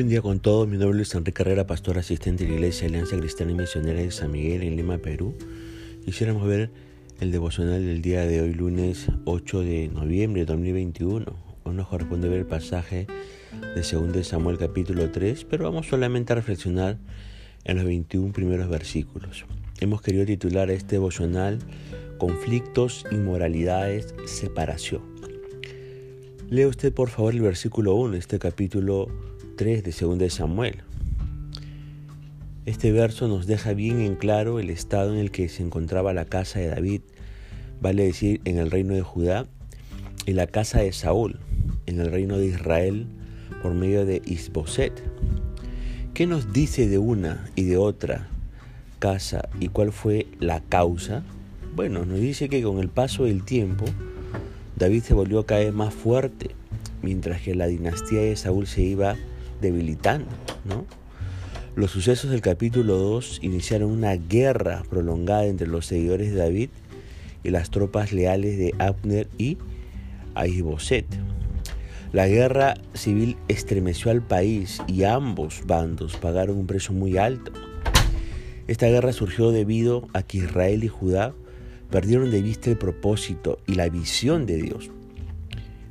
buen día con todos. Mi nombre es Enrique Carrera, pastor asistente de la Iglesia Alianza Cristiana y Misionera de San Miguel en Lima, Perú. Quisiéramos ver el devocional del día de hoy, lunes 8 de noviembre de 2021. Hoy nos corresponde ver el pasaje de 2 Samuel capítulo 3, pero vamos solamente a reflexionar en los 21 primeros versículos. Hemos querido titular este devocional Conflictos, Inmoralidades, Separación. Lea usted por favor el versículo 1 de este capítulo 3 de 2 de Samuel. Este verso nos deja bien en claro el estado en el que se encontraba la casa de David, vale decir, en el reino de Judá, y la casa de Saúl, en el reino de Israel, por medio de Isboset. ¿Qué nos dice de una y de otra casa y cuál fue la causa? Bueno, nos dice que con el paso del tiempo, David se volvió cada vez más fuerte, mientras que la dinastía de Saúl se iba debilitando. Los sucesos del capítulo 2 iniciaron una guerra prolongada entre los seguidores de David y las tropas leales de Abner y Aisboset. La guerra civil estremeció al país y ambos bandos pagaron un precio muy alto. Esta guerra surgió debido a que Israel y Judá perdieron de vista el propósito y la visión de Dios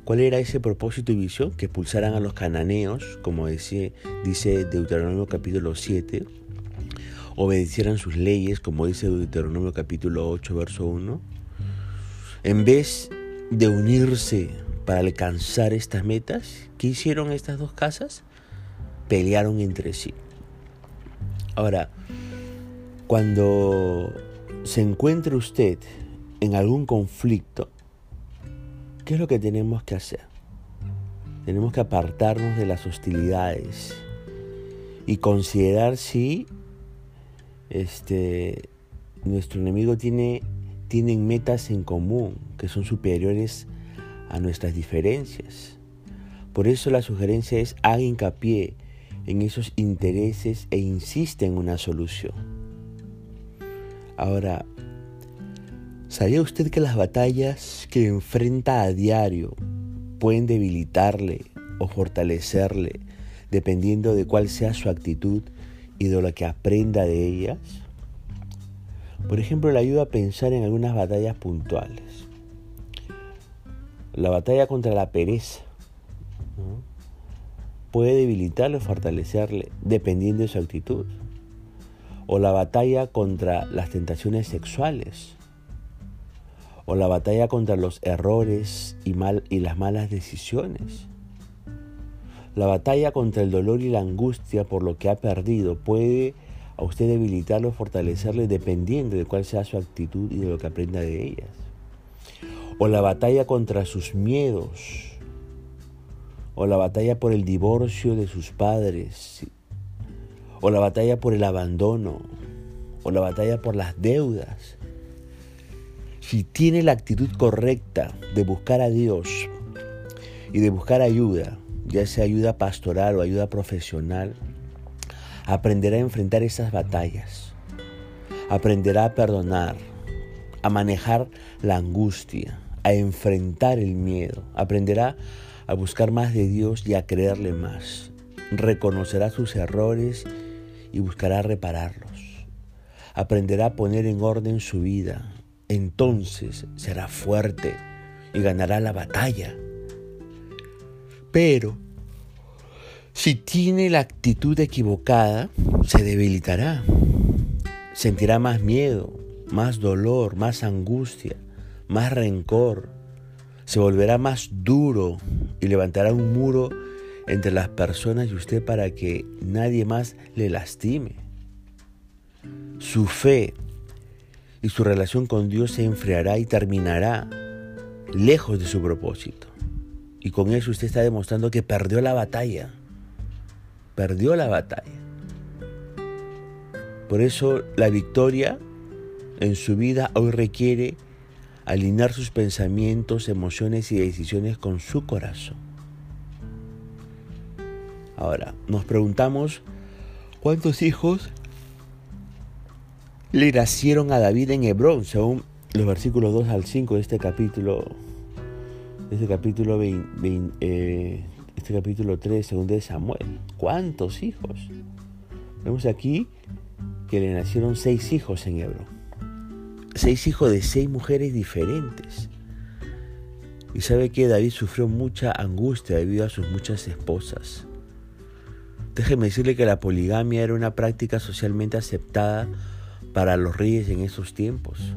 ¿Cuál era ese propósito y visión? Que expulsaran a los cananeos, como dice, dice Deuteronomio capítulo 7, obedecieran sus leyes, como dice Deuteronomio capítulo 8, verso 1. En vez de unirse para alcanzar estas metas, ¿qué hicieron estas dos casas? Pelearon entre sí. Ahora, cuando se encuentre usted en algún conflicto, ¿Qué es lo que tenemos que hacer? Tenemos que apartarnos de las hostilidades y considerar si este, nuestro enemigo tiene tienen metas en común que son superiores a nuestras diferencias. Por eso la sugerencia es haga hincapié en esos intereses e insiste en una solución. Ahora, ¿Sabía usted que las batallas que enfrenta a diario pueden debilitarle o fortalecerle dependiendo de cuál sea su actitud y de lo que aprenda de ellas? Por ejemplo, le ayuda a pensar en algunas batallas puntuales. La batalla contra la pereza puede debilitarle o fortalecerle dependiendo de su actitud. O la batalla contra las tentaciones sexuales o la batalla contra los errores y, mal, y las malas decisiones. La batalla contra el dolor y la angustia por lo que ha perdido puede a usted debilitarlo o fortalecerle dependiendo de cuál sea su actitud y de lo que aprenda de ellas. O la batalla contra sus miedos. O la batalla por el divorcio de sus padres. O la batalla por el abandono. O la batalla por las deudas si tiene la actitud correcta de buscar a Dios y de buscar ayuda, ya sea ayuda pastoral o ayuda profesional, aprenderá a enfrentar esas batallas, aprenderá a perdonar, a manejar la angustia, a enfrentar el miedo, aprenderá a buscar más de Dios y a creerle más, reconocerá sus errores y buscará repararlos, aprenderá a poner en orden su vida, entonces será fuerte y ganará la batalla. Pero si tiene la actitud equivocada, se debilitará. Sentirá más miedo, más dolor, más angustia, más rencor. Se volverá más duro y levantará un muro entre las personas y usted para que nadie más le lastime. Su fe y su relación con Dios se enfriará y terminará lejos de su propósito. Y con eso usted está demostrando que perdió la batalla. Perdió la batalla. Por eso la victoria en su vida hoy requiere alinear sus pensamientos, emociones y decisiones con su corazón. Ahora, nos preguntamos, ¿cuántos hijos le nacieron a David en Hebrón, según los versículos 2 al 5 de este capítulo, este capítulo 2 eh, este 3, segundo de Samuel. ¿Cuántos hijos? Vemos aquí que le nacieron seis hijos en Hebrón. Seis hijos de seis mujeres diferentes. Y sabe que David sufrió mucha angustia debido a sus muchas esposas. Déjeme decirle que la poligamia era una práctica socialmente aceptada para los reyes en esos tiempos.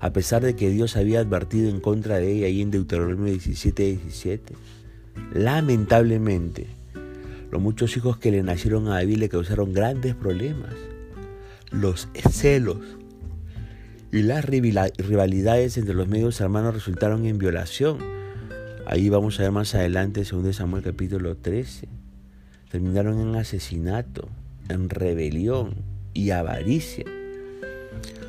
A pesar de que Dios había advertido en contra de ella ahí en Deuteronomio 17, 17. Lamentablemente, los muchos hijos que le nacieron a David le causaron grandes problemas. Los celos y las rivalidades entre los medios hermanos resultaron en violación. Ahí vamos a ver más adelante, según Samuel capítulo 13. Terminaron en asesinato, en rebelión y avaricia.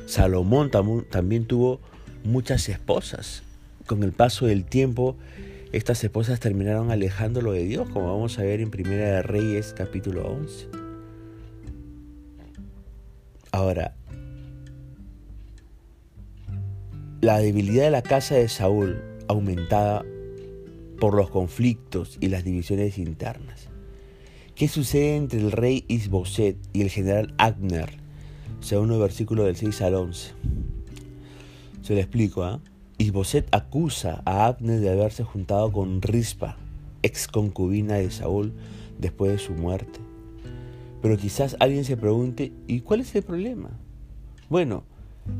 Salomón también tuvo muchas esposas. Con el paso del tiempo, estas esposas terminaron alejándolo de Dios, como vamos a ver en Primera de Reyes capítulo 11. Ahora, La debilidad de la casa de Saúl aumentada por los conflictos y las divisiones internas. ¿Qué sucede entre el rey Isboset y el general Agner? Según el versículo del 6 al 11. Se lo explico. ¿eh? Isboset acusa a Agner de haberse juntado con Rispa, ex concubina de Saúl, después de su muerte. Pero quizás alguien se pregunte, ¿y cuál es el problema? Bueno,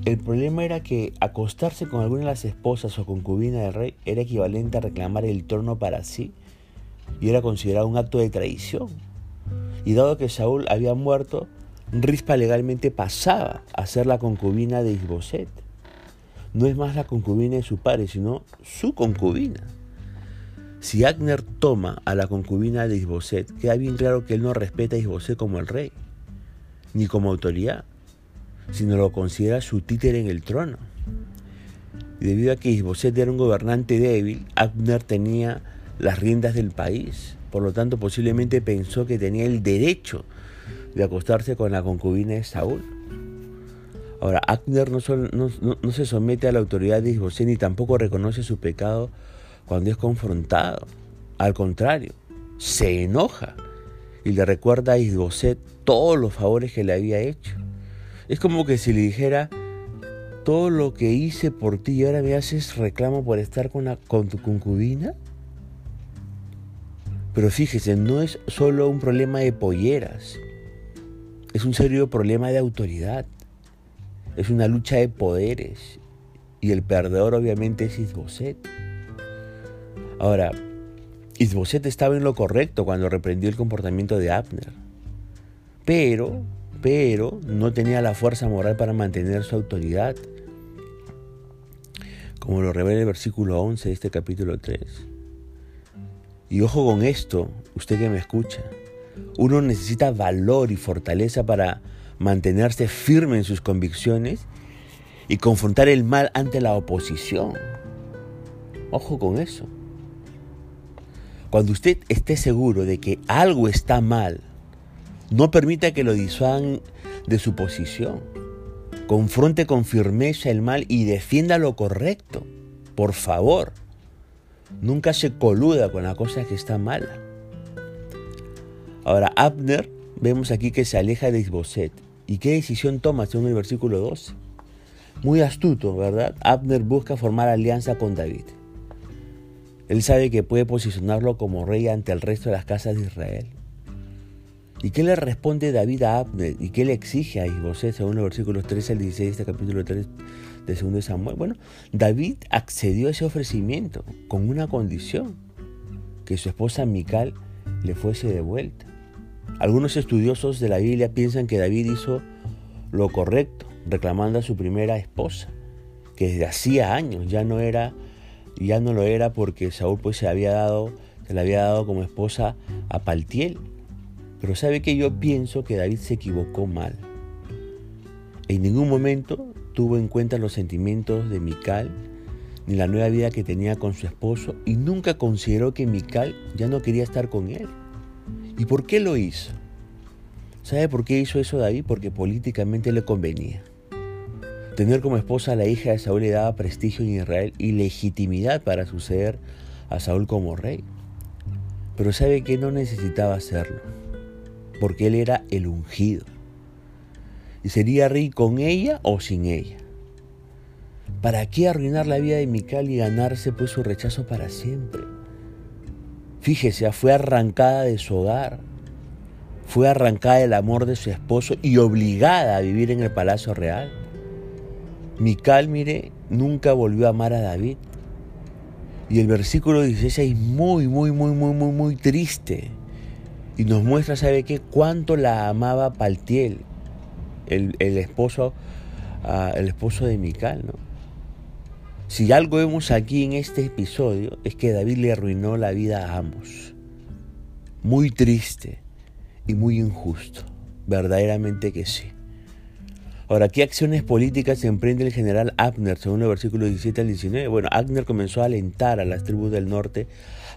el problema era que acostarse con alguna de las esposas o concubinas del rey era equivalente a reclamar el trono para sí y era considerado un acto de traición. Y dado que Saúl había muerto, Rispa legalmente pasaba a ser la concubina de Isboset. No es más la concubina de su padre, sino su concubina. Si Agner toma a la concubina de Isboset, queda bien claro que él no respeta a Isboset como el rey, ni como autoridad sino lo considera su títere en el trono. Debido a que Isboset era un gobernante débil, Abner tenía las riendas del país. Por lo tanto, posiblemente pensó que tenía el derecho de acostarse con la concubina de Saúl. Ahora, Abner no, se somete a la autoridad de Isboset ni tampoco reconoce su pecado cuando es confrontado. Al contrario, se enoja y le recuerda a Isboset todos los favores que le había hecho. Es como que si le dijera, todo lo que hice por ti y ahora me haces reclamo por estar con, con tu concubina. Pero fíjese, no es solo un problema de polleras, es un serio problema de autoridad, es una lucha de poderes. Y el perdedor obviamente es Isboset. Ahora, Isboset estaba en lo correcto cuando reprendió el comportamiento de Abner, pero pero no tenía la fuerza moral para mantener su autoridad, como lo revela el versículo 11 de este capítulo 3. Y ojo con esto, usted que me escucha, uno necesita valor y fortaleza para mantenerse firme en sus convicciones y confrontar el mal ante la oposición. Ojo con eso. Cuando usted esté seguro de que algo está mal, no permita que lo disuadan de su posición. Confronte con firmeza el mal y defienda lo correcto. Por favor. Nunca se coluda con la cosa que está mala. Ahora, Abner, vemos aquí que se aleja de Isboset. ¿Y qué decisión toma según el versículo 12? Muy astuto, ¿verdad? Abner busca formar alianza con David. Él sabe que puede posicionarlo como rey ante el resto de las casas de Israel. ¿Y qué le responde David a Abner? ¿Y qué le exige a Isboset según los versículos 13 al 16 de este capítulo 3 de 2 Samuel? Bueno, David accedió a ese ofrecimiento con una condición, que su esposa Mical le fuese devuelta. Algunos estudiosos de la Biblia piensan que David hizo lo correcto, reclamando a su primera esposa, que desde hacía años ya no era, ya no lo era porque Saúl pues se había dado, se le había dado como esposa a Paltiel, pero sabe que yo pienso que David se equivocó mal. En ningún momento tuvo en cuenta los sentimientos de Mical ni la nueva vida que tenía con su esposo y nunca consideró que Mical ya no quería estar con él. ¿Y por qué lo hizo? ¿Sabe por qué hizo eso David? Porque políticamente le convenía. Tener como esposa a la hija de Saúl le daba prestigio en Israel y legitimidad para suceder a Saúl como rey. Pero sabe que no necesitaba hacerlo, porque él era el ungido. Y sería rey con ella o sin ella. ¿Para qué arruinar la vida de Mical y ganarse pues su rechazo para siempre? Fíjese, fue arrancada de su hogar, fue arrancada del amor de su esposo y obligada a vivir en el palacio real. Mical, mire, nunca volvió a amar a David. Y el versículo 16 es muy, muy, muy, muy, muy, muy triste. Y nos muestra, ¿sabe qué? Cuánto la amaba Paltiel, el, esposo, ah, el esposo de Mical, ¿no? Si algo vemos aquí en este episodio es que David le arruinó la vida a ambos. Muy triste y muy injusto. Verdaderamente que sí. Ahora, ¿qué acciones políticas emprende el general Abner según el versículo 17 al 19? Bueno, Abner comenzó a alentar a las tribus del norte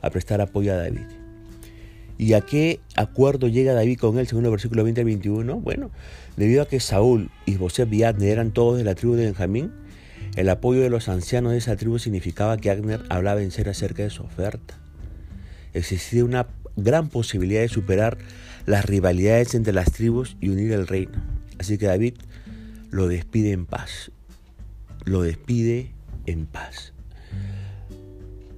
a prestar apoyo a David. ¿Y a qué acuerdo llega David con él según el versículo 20 al 21? Bueno, debido a que Saúl y José eran todos de la tribu de Benjamín, el apoyo de los ancianos de esa tribu significaba que Abner hablaba en serio acerca de su oferta. Existía una gran posibilidad de superar las rivalidades entre las tribus y unir el reino. Así que David lo despide en paz. Lo despide en paz.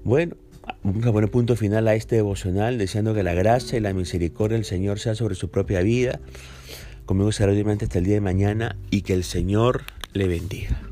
Bueno, vamos a poner punto final a este devocional, deseando que la gracia y la misericordia del Señor sea sobre su propia vida. Conmigo será obviamente hasta el día de mañana y que el Señor le bendiga.